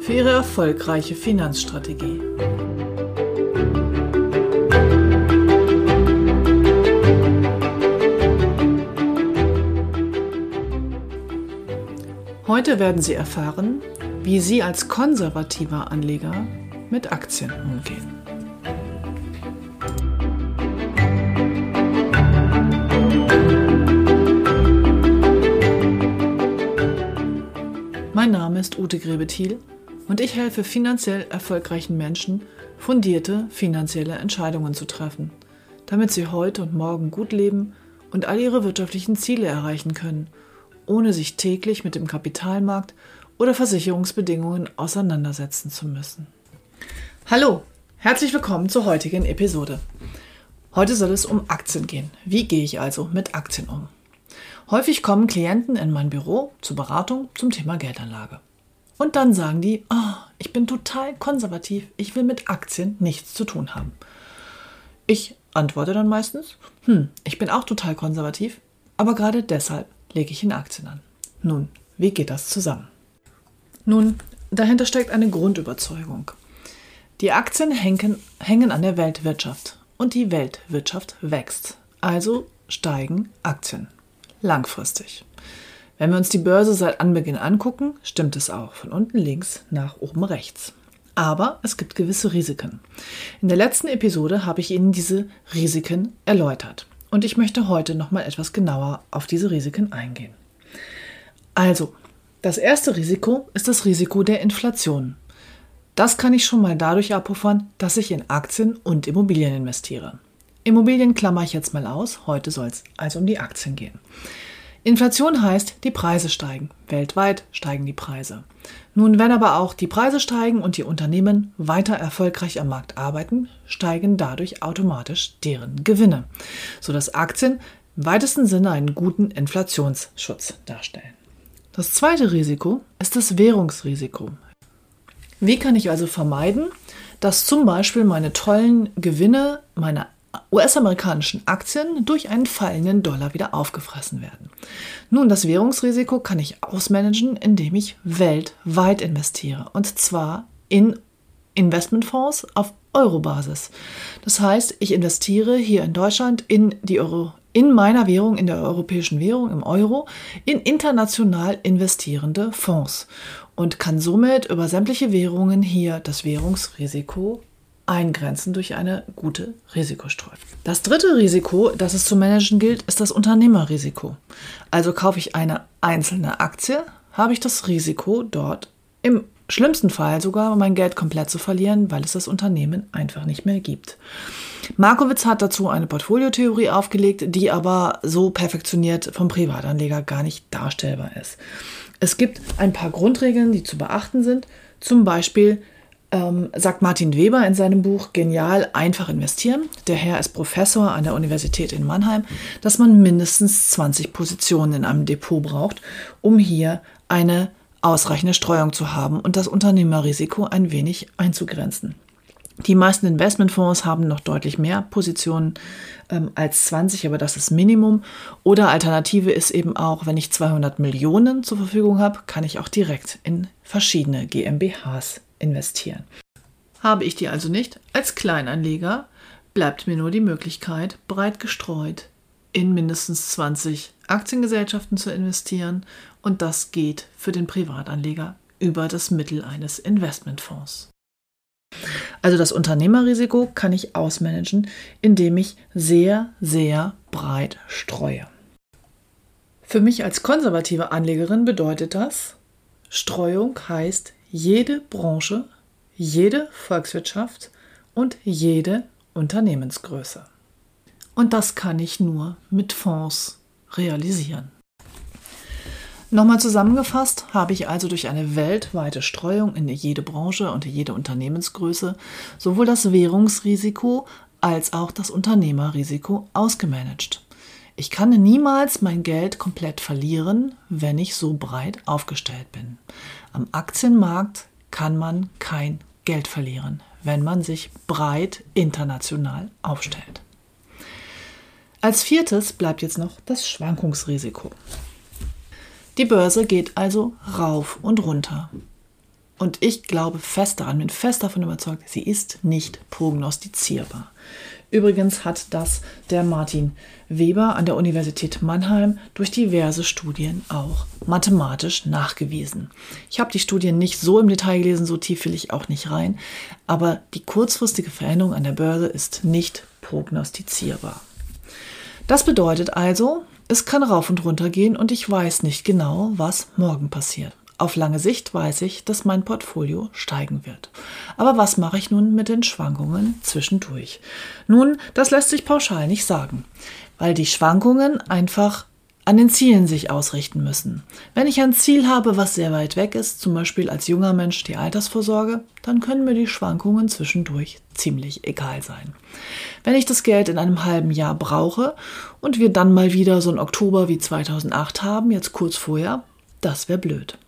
für Ihre erfolgreiche Finanzstrategie. Heute werden Sie erfahren, wie Sie als konservativer Anleger mit Aktien umgehen. Mein Name ist Ute Grebethiel und ich helfe finanziell erfolgreichen Menschen, fundierte finanzielle Entscheidungen zu treffen, damit sie heute und morgen gut leben und all ihre wirtschaftlichen Ziele erreichen können, ohne sich täglich mit dem Kapitalmarkt oder Versicherungsbedingungen auseinandersetzen zu müssen. Hallo, herzlich willkommen zur heutigen Episode. Heute soll es um Aktien gehen. Wie gehe ich also mit Aktien um? Häufig kommen Klienten in mein Büro zur Beratung zum Thema Geldanlage. Und dann sagen die, oh, ich bin total konservativ, ich will mit Aktien nichts zu tun haben. Ich antworte dann meistens, hm, ich bin auch total konservativ, aber gerade deshalb lege ich in Aktien an. Nun, wie geht das zusammen? Nun, dahinter steckt eine Grundüberzeugung. Die Aktien hängen, hängen an der Weltwirtschaft und die Weltwirtschaft wächst. Also steigen Aktien langfristig. Wenn wir uns die Börse seit Anbeginn angucken, stimmt es auch von unten links nach oben rechts. Aber es gibt gewisse Risiken. In der letzten Episode habe ich Ihnen diese Risiken erläutert. Und ich möchte heute nochmal etwas genauer auf diese Risiken eingehen. Also, das erste Risiko ist das Risiko der Inflation. Das kann ich schon mal dadurch abpuffern, dass ich in Aktien und Immobilien investiere. Immobilien klammer ich jetzt mal aus, heute soll es also um die Aktien gehen. Inflation heißt, die Preise steigen. Weltweit steigen die Preise. Nun, wenn aber auch die Preise steigen und die Unternehmen weiter erfolgreich am Markt arbeiten, steigen dadurch automatisch deren Gewinne, sodass Aktien im weitesten Sinne einen guten Inflationsschutz darstellen. Das zweite Risiko ist das Währungsrisiko. Wie kann ich also vermeiden, dass zum Beispiel meine tollen Gewinne, meine US-amerikanischen Aktien durch einen fallenden Dollar wieder aufgefressen werden. Nun, das Währungsrisiko kann ich ausmanagen, indem ich weltweit investiere. Und zwar in Investmentfonds auf Euro-Basis. Das heißt, ich investiere hier in Deutschland in die Euro, in meiner Währung, in der europäischen Währung, im Euro, in international investierende Fonds und kann somit über sämtliche Währungen hier das Währungsrisiko eingrenzen durch eine gute Risikostreuung. Das dritte Risiko, das es zu managen gilt, ist das Unternehmerrisiko. Also kaufe ich eine einzelne Aktie, habe ich das Risiko, dort im schlimmsten Fall sogar mein Geld komplett zu verlieren, weil es das Unternehmen einfach nicht mehr gibt. Markowitz hat dazu eine Portfoliotheorie aufgelegt, die aber so perfektioniert vom Privatanleger gar nicht darstellbar ist. Es gibt ein paar Grundregeln, die zu beachten sind. Zum Beispiel ähm, sagt Martin Weber in seinem Buch Genial, einfach investieren. Der Herr ist Professor an der Universität in Mannheim, dass man mindestens 20 Positionen in einem Depot braucht, um hier eine ausreichende Streuung zu haben und das Unternehmerrisiko ein wenig einzugrenzen. Die meisten Investmentfonds haben noch deutlich mehr Positionen ähm, als 20, aber das ist Minimum. Oder Alternative ist eben auch, wenn ich 200 Millionen zur Verfügung habe, kann ich auch direkt in verschiedene GmbHs investieren. Habe ich die also nicht, als Kleinanleger bleibt mir nur die Möglichkeit, breit gestreut in mindestens 20 Aktiengesellschaften zu investieren und das geht für den Privatanleger über das Mittel eines Investmentfonds. Also das Unternehmerrisiko kann ich ausmanagen, indem ich sehr, sehr breit streue. Für mich als konservative Anlegerin bedeutet das, Streuung heißt jede Branche, jede Volkswirtschaft und jede Unternehmensgröße. Und das kann ich nur mit Fonds realisieren. Nochmal zusammengefasst habe ich also durch eine weltweite Streuung in jede Branche und jede Unternehmensgröße sowohl das Währungsrisiko als auch das Unternehmerrisiko ausgemanagt. Ich kann niemals mein Geld komplett verlieren, wenn ich so breit aufgestellt bin. Am Aktienmarkt kann man kein Geld verlieren, wenn man sich breit international aufstellt. Als viertes bleibt jetzt noch das Schwankungsrisiko. Die Börse geht also rauf und runter. Und ich glaube fest daran, bin fest davon überzeugt, sie ist nicht prognostizierbar. Übrigens hat das der Martin Weber an der Universität Mannheim durch diverse Studien auch mathematisch nachgewiesen. Ich habe die Studien nicht so im Detail gelesen, so tief will ich auch nicht rein, aber die kurzfristige Veränderung an der Börse ist nicht prognostizierbar. Das bedeutet also, es kann rauf und runter gehen und ich weiß nicht genau, was morgen passiert. Auf lange Sicht weiß ich, dass mein Portfolio steigen wird. Aber was mache ich nun mit den Schwankungen zwischendurch? Nun, das lässt sich pauschal nicht sagen, weil die Schwankungen einfach an den Zielen sich ausrichten müssen. Wenn ich ein Ziel habe, was sehr weit weg ist, zum Beispiel als junger Mensch die Altersvorsorge, dann können mir die Schwankungen zwischendurch ziemlich egal sein. Wenn ich das Geld in einem halben Jahr brauche und wir dann mal wieder so einen Oktober wie 2008 haben, jetzt kurz vorher, das wäre blöd.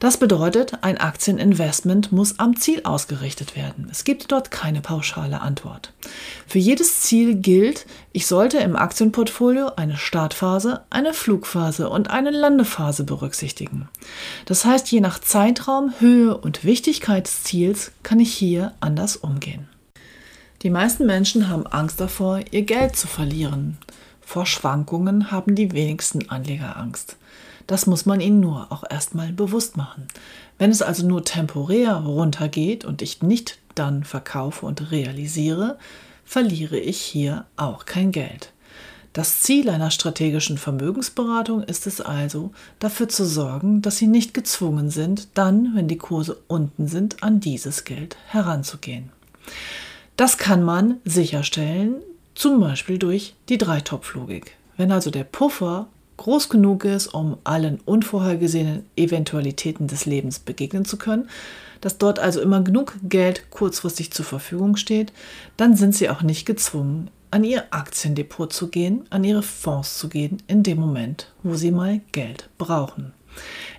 Das bedeutet, ein Aktieninvestment muss am Ziel ausgerichtet werden. Es gibt dort keine pauschale Antwort. Für jedes Ziel gilt, ich sollte im Aktienportfolio eine Startphase, eine Flugphase und eine Landephase berücksichtigen. Das heißt, je nach Zeitraum, Höhe und Wichtigkeit des Ziels kann ich hier anders umgehen. Die meisten Menschen haben Angst davor, ihr Geld zu verlieren. Vor Schwankungen haben die wenigsten Anleger Angst. Das muss man ihnen nur auch erstmal bewusst machen. Wenn es also nur temporär runtergeht und ich nicht dann verkaufe und realisiere, verliere ich hier auch kein Geld. Das Ziel einer strategischen Vermögensberatung ist es also, dafür zu sorgen, dass Sie nicht gezwungen sind, dann, wenn die Kurse unten sind, an dieses Geld heranzugehen. Das kann man sicherstellen, zum Beispiel durch die Dreitopflogik. Wenn also der Puffer groß genug ist, um allen unvorhergesehenen Eventualitäten des Lebens begegnen zu können, dass dort also immer genug Geld kurzfristig zur Verfügung steht, dann sind sie auch nicht gezwungen, an ihr Aktiendepot zu gehen, an ihre Fonds zu gehen, in dem Moment, wo sie mal Geld brauchen.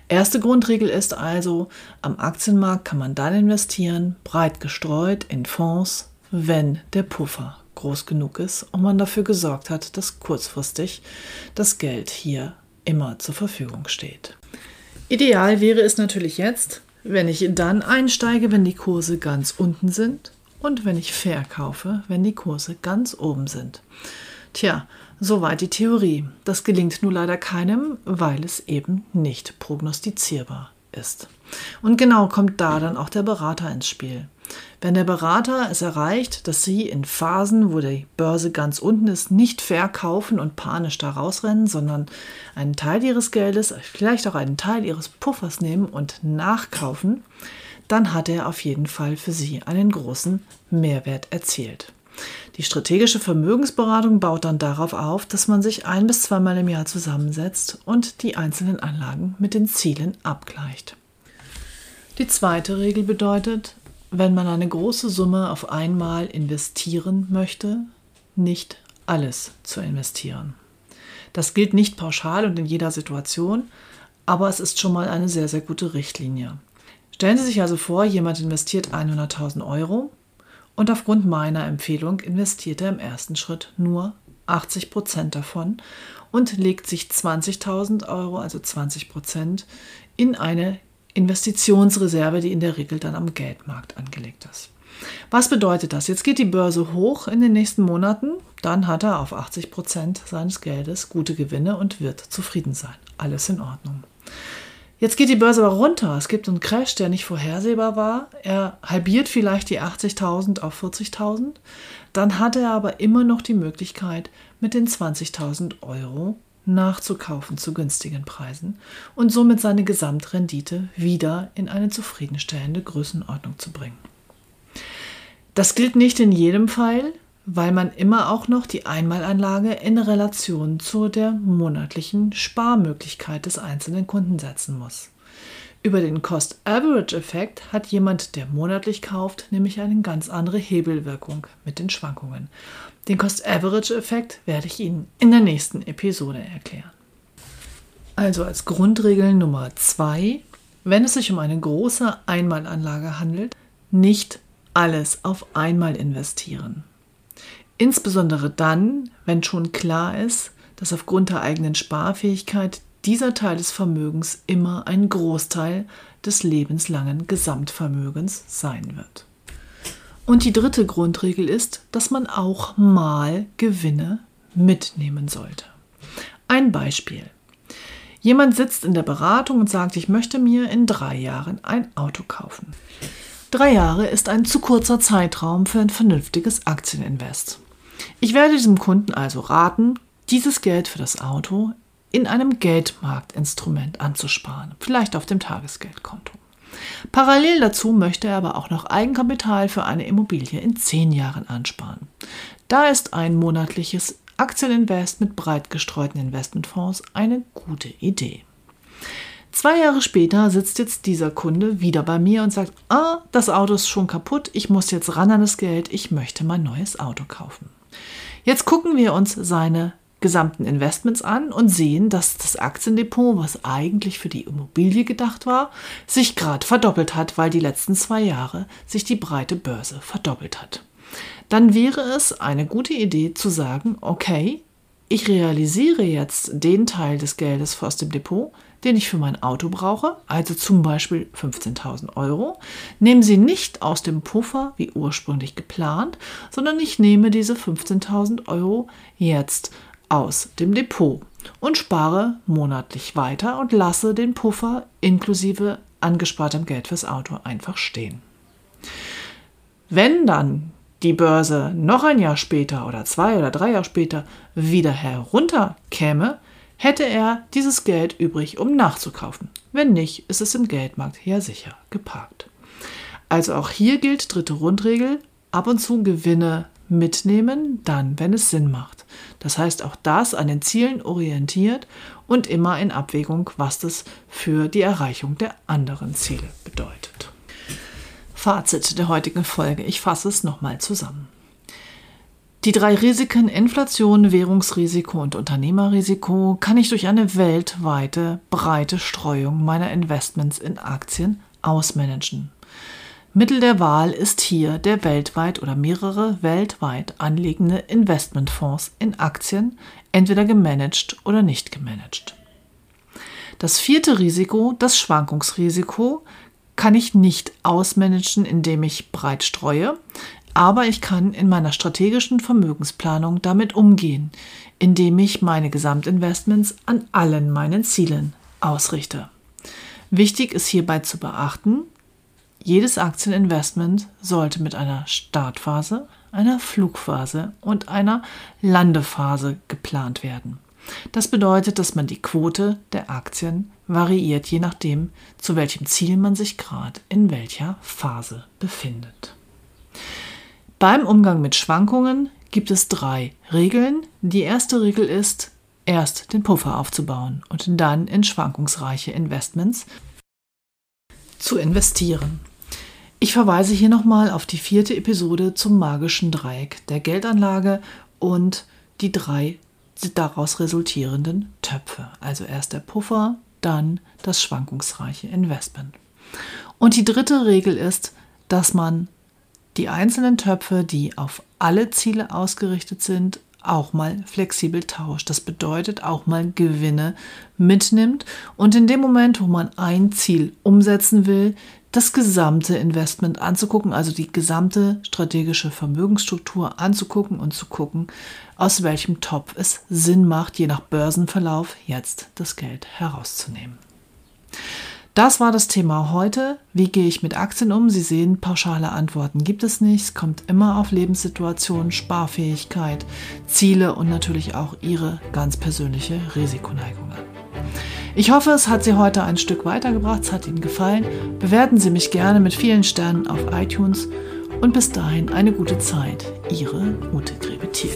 Erste Grundregel ist also, am Aktienmarkt kann man dann investieren, breit gestreut in Fonds, wenn der Puffer groß genug ist und man dafür gesorgt hat, dass kurzfristig das Geld hier immer zur Verfügung steht. Ideal wäre es natürlich jetzt, wenn ich dann einsteige, wenn die Kurse ganz unten sind und wenn ich verkaufe, wenn die Kurse ganz oben sind. Tja, soweit die Theorie. Das gelingt nur leider keinem, weil es eben nicht prognostizierbar ist. Und genau kommt da dann auch der Berater ins Spiel. Wenn der Berater es erreicht, dass Sie in Phasen, wo die Börse ganz unten ist, nicht verkaufen und panisch da rausrennen, sondern einen Teil Ihres Geldes, vielleicht auch einen Teil Ihres Puffers nehmen und nachkaufen, dann hat er auf jeden Fall für Sie einen großen Mehrwert erzielt. Die strategische Vermögensberatung baut dann darauf auf, dass man sich ein bis zweimal im Jahr zusammensetzt und die einzelnen Anlagen mit den Zielen abgleicht. Die zweite Regel bedeutet, wenn man eine große Summe auf einmal investieren möchte, nicht alles zu investieren. Das gilt nicht pauschal und in jeder Situation, aber es ist schon mal eine sehr, sehr gute Richtlinie. Stellen Sie sich also vor, jemand investiert 100.000 Euro und aufgrund meiner Empfehlung investiert er im ersten Schritt nur 80 Prozent davon und legt sich 20.000 Euro, also 20 Prozent, in eine Investitionsreserve, die in der Regel dann am Geldmarkt angelegt ist. Was bedeutet das? Jetzt geht die Börse hoch in den nächsten Monaten, dann hat er auf 80 Prozent seines Geldes gute Gewinne und wird zufrieden sein. Alles in Ordnung. Jetzt geht die Börse aber runter. Es gibt einen Crash, der nicht vorhersehbar war. Er halbiert vielleicht die 80.000 auf 40.000. Dann hat er aber immer noch die Möglichkeit, mit den 20.000 Euro nachzukaufen zu günstigen Preisen und somit seine Gesamtrendite wieder in eine zufriedenstellende Größenordnung zu bringen. Das gilt nicht in jedem Fall, weil man immer auch noch die Einmalanlage in Relation zu der monatlichen Sparmöglichkeit des einzelnen Kunden setzen muss. Über den Cost-Average-Effekt hat jemand, der monatlich kauft, nämlich eine ganz andere Hebelwirkung mit den Schwankungen. Den Cost-Average-Effekt werde ich Ihnen in der nächsten Episode erklären. Also als Grundregel Nummer zwei, wenn es sich um eine große Einmalanlage handelt, nicht alles auf einmal investieren. Insbesondere dann, wenn schon klar ist, dass aufgrund der eigenen Sparfähigkeit dieser Teil des Vermögens immer ein Großteil des lebenslangen Gesamtvermögens sein wird. Und die dritte Grundregel ist, dass man auch mal Gewinne mitnehmen sollte. Ein Beispiel. Jemand sitzt in der Beratung und sagt, ich möchte mir in drei Jahren ein Auto kaufen. Drei Jahre ist ein zu kurzer Zeitraum für ein vernünftiges Aktieninvest. Ich werde diesem Kunden also raten, dieses Geld für das Auto in einem Geldmarktinstrument anzusparen, vielleicht auf dem Tagesgeldkonto. Parallel dazu möchte er aber auch noch Eigenkapital für eine Immobilie in zehn Jahren ansparen. Da ist ein monatliches Aktieninvest mit breit gestreuten Investmentfonds eine gute Idee. Zwei Jahre später sitzt jetzt dieser Kunde wieder bei mir und sagt, ah, das Auto ist schon kaputt, ich muss jetzt ran an das Geld, ich möchte mein neues Auto kaufen. Jetzt gucken wir uns seine gesamten Investments an und sehen, dass das Aktiendepot, was eigentlich für die Immobilie gedacht war, sich gerade verdoppelt hat, weil die letzten zwei Jahre sich die breite Börse verdoppelt hat. Dann wäre es eine gute Idee zu sagen, okay, ich realisiere jetzt den Teil des Geldes aus dem Depot, den ich für mein Auto brauche, also zum Beispiel 15.000 Euro, nehme sie nicht aus dem Puffer wie ursprünglich geplant, sondern ich nehme diese 15.000 Euro jetzt aus dem Depot und spare monatlich weiter und lasse den Puffer inklusive angespartem Geld fürs Auto einfach stehen. Wenn dann die Börse noch ein Jahr später oder zwei oder drei Jahre später wieder herunterkäme, hätte er dieses Geld übrig, um nachzukaufen. Wenn nicht, ist es im Geldmarkt ja sicher geparkt. Also auch hier gilt dritte Rundregel, ab und zu Gewinne mitnehmen, dann, wenn es Sinn macht. Das heißt, auch das an den Zielen orientiert und immer in Abwägung, was das für die Erreichung der anderen Ziele bedeutet. Fazit der heutigen Folge. Ich fasse es nochmal zusammen. Die drei Risiken Inflation, Währungsrisiko und Unternehmerrisiko kann ich durch eine weltweite, breite Streuung meiner Investments in Aktien ausmanagen. Mittel der Wahl ist hier der weltweit oder mehrere weltweit anliegende Investmentfonds in Aktien, entweder gemanagt oder nicht gemanagt. Das vierte Risiko, das Schwankungsrisiko, kann ich nicht ausmanagen, indem ich breit streue, aber ich kann in meiner strategischen Vermögensplanung damit umgehen, indem ich meine Gesamtinvestments an allen meinen Zielen ausrichte. Wichtig ist hierbei zu beachten, jedes Aktieninvestment sollte mit einer Startphase, einer Flugphase und einer Landephase geplant werden. Das bedeutet, dass man die Quote der Aktien variiert, je nachdem, zu welchem Ziel man sich gerade in welcher Phase befindet. Beim Umgang mit Schwankungen gibt es drei Regeln. Die erste Regel ist, erst den Puffer aufzubauen und dann in schwankungsreiche Investments zu investieren. Ich verweise hier nochmal auf die vierte Episode zum magischen Dreieck der Geldanlage und die drei daraus resultierenden Töpfe. Also erst der Puffer, dann das schwankungsreiche Investment. Und die dritte Regel ist, dass man die einzelnen Töpfe, die auf alle Ziele ausgerichtet sind, auch mal flexibel tauscht. Das bedeutet auch mal Gewinne mitnimmt und in dem Moment, wo man ein Ziel umsetzen will, das gesamte Investment anzugucken, also die gesamte strategische Vermögensstruktur anzugucken und zu gucken, aus welchem Topf es Sinn macht, je nach Börsenverlauf jetzt das Geld herauszunehmen. Das war das Thema heute. Wie gehe ich mit Aktien um? Sie sehen, pauschale Antworten gibt es nicht. Es kommt immer auf Lebenssituationen, Sparfähigkeit, Ziele und natürlich auch Ihre ganz persönliche Risikoneigung an. Ich hoffe, es hat Sie heute ein Stück weitergebracht, es hat Ihnen gefallen. Bewerten Sie mich gerne mit vielen Sternen auf iTunes und bis dahin eine gute Zeit. Ihre Ute Grebethiel.